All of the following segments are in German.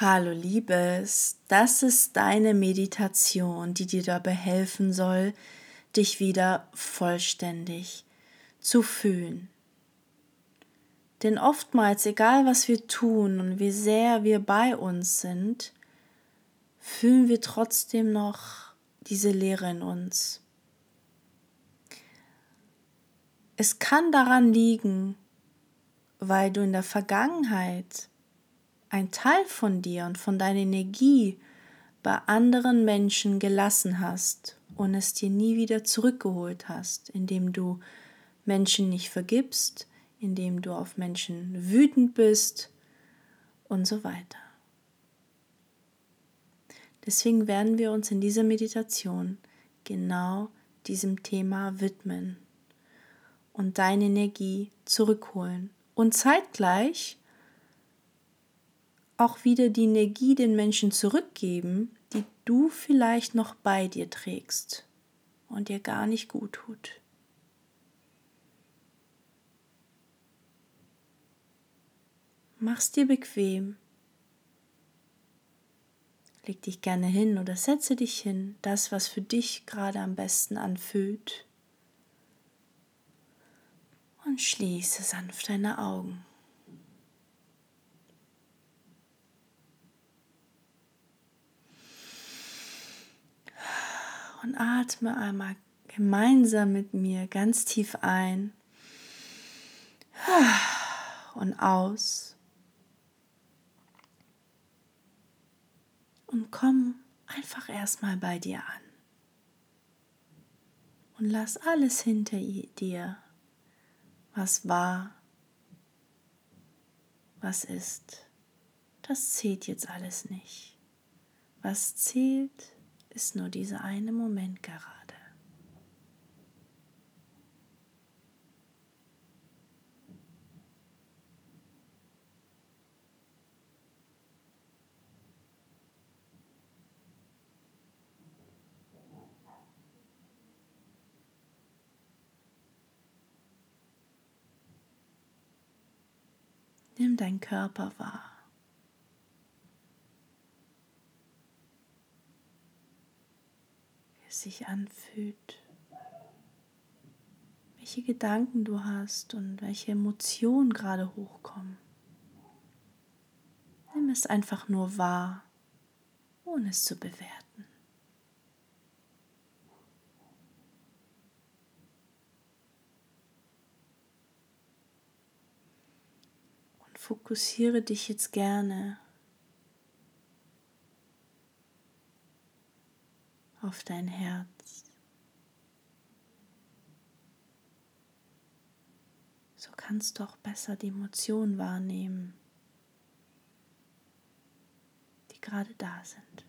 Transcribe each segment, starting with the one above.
Hallo Liebes, das ist deine Meditation, die dir dabei helfen soll, dich wieder vollständig zu fühlen. Denn oftmals, egal was wir tun und wie sehr wir bei uns sind, fühlen wir trotzdem noch diese Leere in uns. Es kann daran liegen, weil du in der Vergangenheit ein Teil von dir und von deiner Energie bei anderen Menschen gelassen hast und es dir nie wieder zurückgeholt hast, indem du Menschen nicht vergibst, indem du auf Menschen wütend bist und so weiter. Deswegen werden wir uns in dieser Meditation genau diesem Thema widmen und deine Energie zurückholen und zeitgleich auch wieder die Energie den Menschen zurückgeben, die du vielleicht noch bei dir trägst und dir gar nicht gut tut. Mach's dir bequem. Leg dich gerne hin oder setze dich hin, das, was für dich gerade am besten anfühlt. Und schließe sanft deine Augen. Und atme einmal gemeinsam mit mir ganz tief ein und aus. Und komm einfach erstmal bei dir an. Und lass alles hinter dir, was war, was ist. Das zählt jetzt alles nicht. Was zählt, ist nur dieser eine Moment gerade. Nimm deinen Körper wahr. Sich anfühlt, welche Gedanken du hast und welche Emotionen gerade hochkommen. Nimm es einfach nur wahr, ohne es zu bewerten. Und fokussiere dich jetzt gerne auf dein Herz. So kannst du auch besser die Emotionen wahrnehmen, die gerade da sind.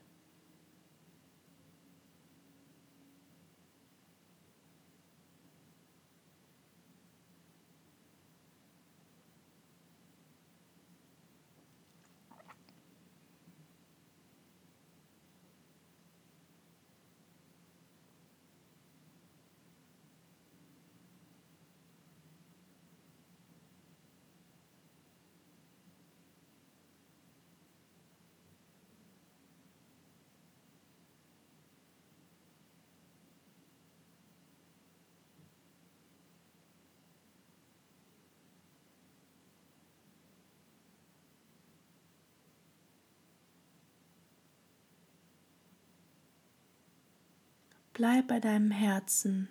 Bleib bei deinem Herzen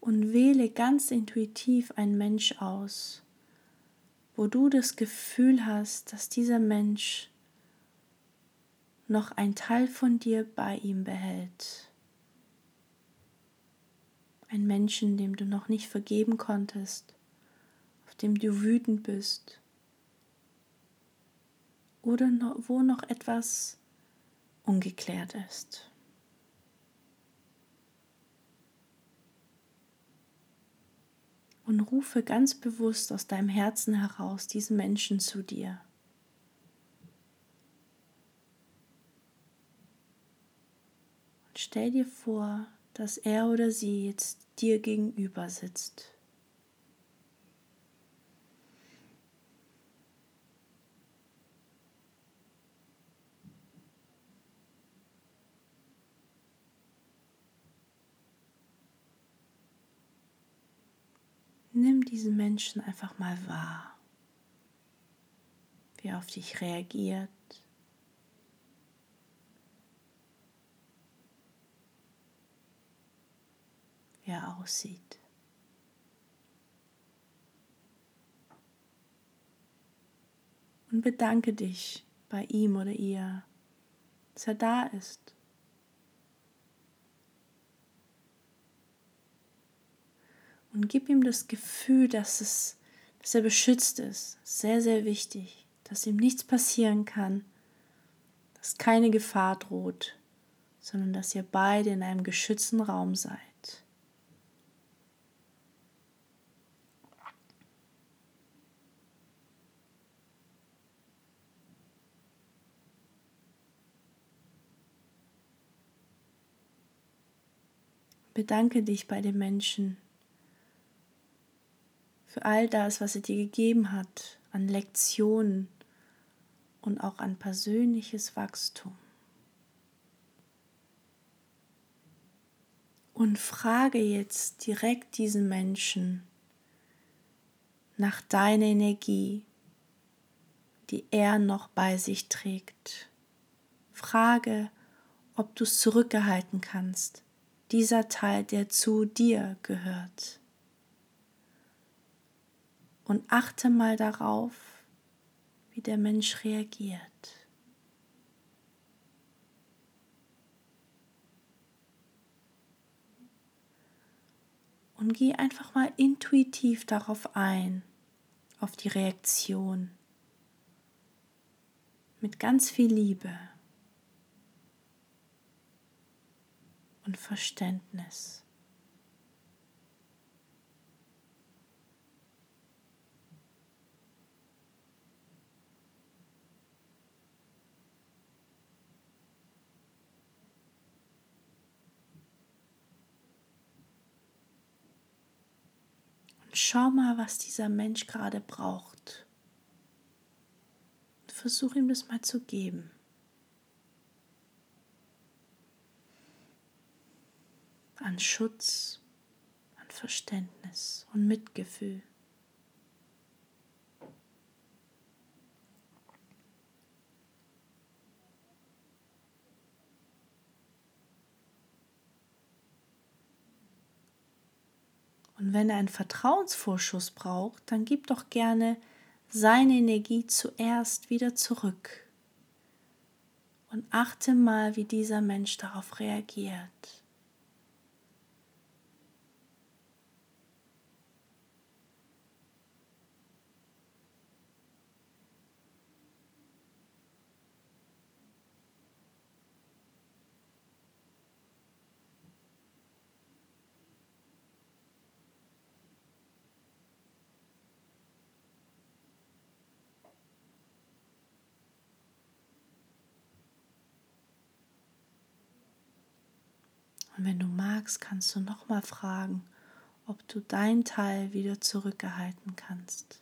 und wähle ganz intuitiv einen Mensch aus, wo du das Gefühl hast, dass dieser Mensch noch ein Teil von dir bei ihm behält. Ein Menschen, dem du noch nicht vergeben konntest, auf dem du wütend bist oder wo noch etwas ungeklärt ist. Und rufe ganz bewusst aus deinem Herzen heraus diesen Menschen zu dir. Und stell dir vor, dass er oder sie jetzt dir gegenüber sitzt. Nimm diesen Menschen einfach mal wahr, wie er auf dich reagiert. Wie er aussieht. Und bedanke dich bei ihm oder ihr, dass er da ist. Und gib ihm das Gefühl, dass, es, dass er beschützt ist. Sehr, sehr wichtig, dass ihm nichts passieren kann, dass keine Gefahr droht, sondern dass ihr beide in einem geschützten Raum seid. Bedanke dich bei den Menschen für all das, was er dir gegeben hat an Lektionen und auch an persönliches Wachstum. Und frage jetzt direkt diesen Menschen nach deiner Energie, die er noch bei sich trägt. Frage, ob du es zurückgehalten kannst, dieser Teil, der zu dir gehört. Und achte mal darauf, wie der Mensch reagiert. Und geh einfach mal intuitiv darauf ein, auf die Reaktion. Mit ganz viel Liebe. und Verständnis. Schau mal, was dieser Mensch gerade braucht. Versuch ihm das mal zu geben. an Schutz, an Verständnis und Mitgefühl. Und wenn er einen Vertrauensvorschuss braucht, dann gib doch gerne seine Energie zuerst wieder zurück. Und achte mal, wie dieser Mensch darauf reagiert. Und wenn du magst, kannst du nochmal fragen, ob du dein Teil wieder zurückgehalten kannst.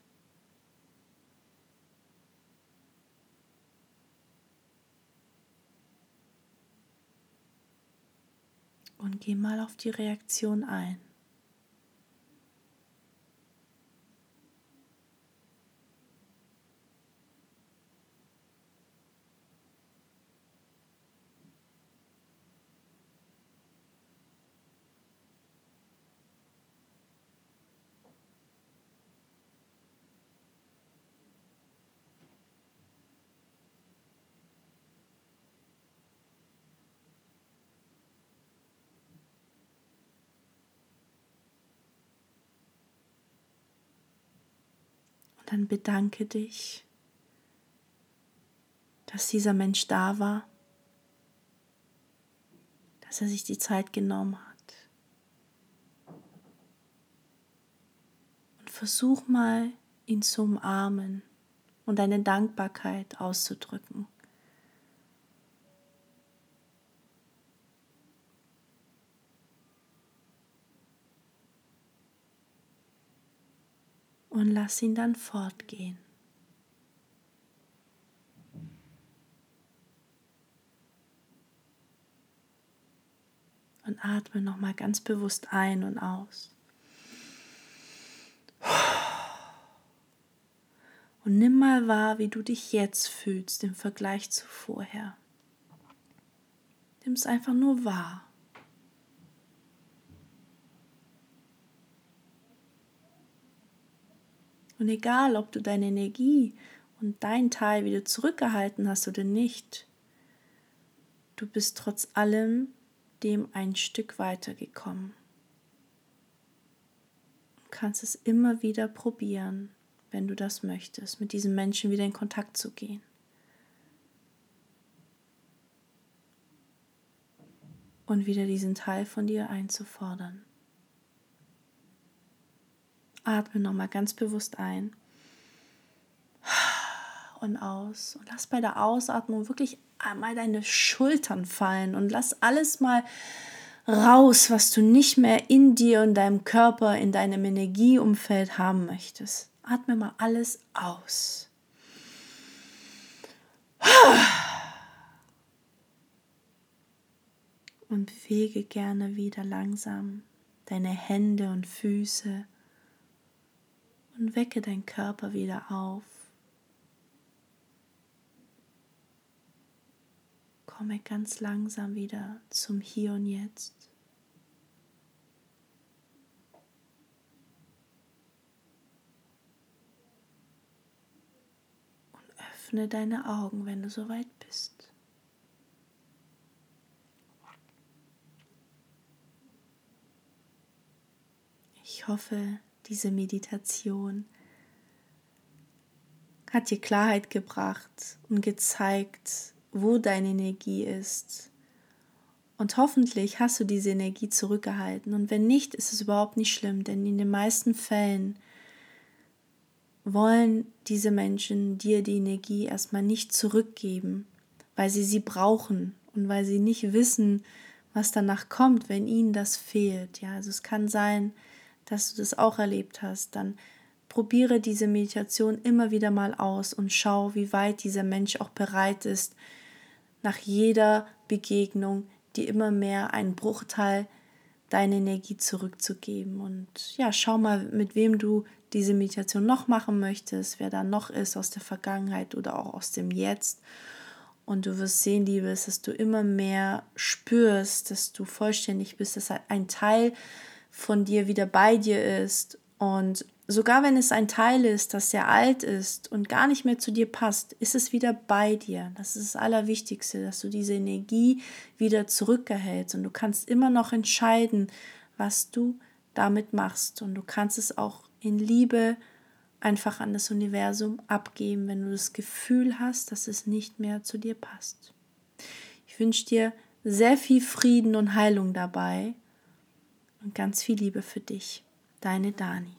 Und geh mal auf die Reaktion ein. Dann bedanke dich, dass dieser Mensch da war, dass er sich die Zeit genommen hat. Und versuch mal, ihn zu umarmen und deine Dankbarkeit auszudrücken. und lass ihn dann fortgehen. Und atme nochmal ganz bewusst ein und aus. Und nimm mal wahr, wie du dich jetzt fühlst im Vergleich zu vorher. Nimm es einfach nur wahr. Und egal, ob du deine Energie und dein Teil wieder zurückgehalten hast oder nicht, du bist trotz allem dem ein Stück weitergekommen. Du kannst es immer wieder probieren, wenn du das möchtest, mit diesem Menschen wieder in Kontakt zu gehen. Und wieder diesen Teil von dir einzufordern. Atme nochmal ganz bewusst ein und aus. Und lass bei der Ausatmung wirklich einmal deine Schultern fallen und lass alles mal raus, was du nicht mehr in dir und deinem Körper, in deinem Energieumfeld haben möchtest. Atme mal alles aus. Und bewege gerne wieder langsam deine Hände und Füße und wecke deinen Körper wieder auf. Komme ganz langsam wieder zum Hier und Jetzt. Und öffne deine Augen, wenn du soweit bist. Ich hoffe, diese Meditation hat dir Klarheit gebracht und gezeigt, wo deine Energie ist. Und hoffentlich hast du diese Energie zurückgehalten. Und wenn nicht, ist es überhaupt nicht schlimm, denn in den meisten Fällen wollen diese Menschen dir die Energie erstmal nicht zurückgeben, weil sie sie brauchen und weil sie nicht wissen, was danach kommt, wenn ihnen das fehlt. Ja, also es kann sein, dass du das auch erlebt hast, dann probiere diese Meditation immer wieder mal aus und schau, wie weit dieser Mensch auch bereit ist, nach jeder Begegnung dir immer mehr einen Bruchteil deine Energie zurückzugeben. Und ja, schau mal, mit wem du diese Meditation noch machen möchtest, wer da noch ist aus der Vergangenheit oder auch aus dem Jetzt. Und du wirst sehen, Liebes, dass du immer mehr spürst, dass du vollständig bist, dass ein Teil von dir wieder bei dir ist. Und sogar wenn es ein Teil ist, das sehr alt ist und gar nicht mehr zu dir passt, ist es wieder bei dir. Das ist das Allerwichtigste, dass du diese Energie wieder zurückerhältst. Und du kannst immer noch entscheiden, was du damit machst. Und du kannst es auch in Liebe einfach an das Universum abgeben, wenn du das Gefühl hast, dass es nicht mehr zu dir passt. Ich wünsche dir sehr viel Frieden und Heilung dabei und ganz viel Liebe für dich. Deine Dani.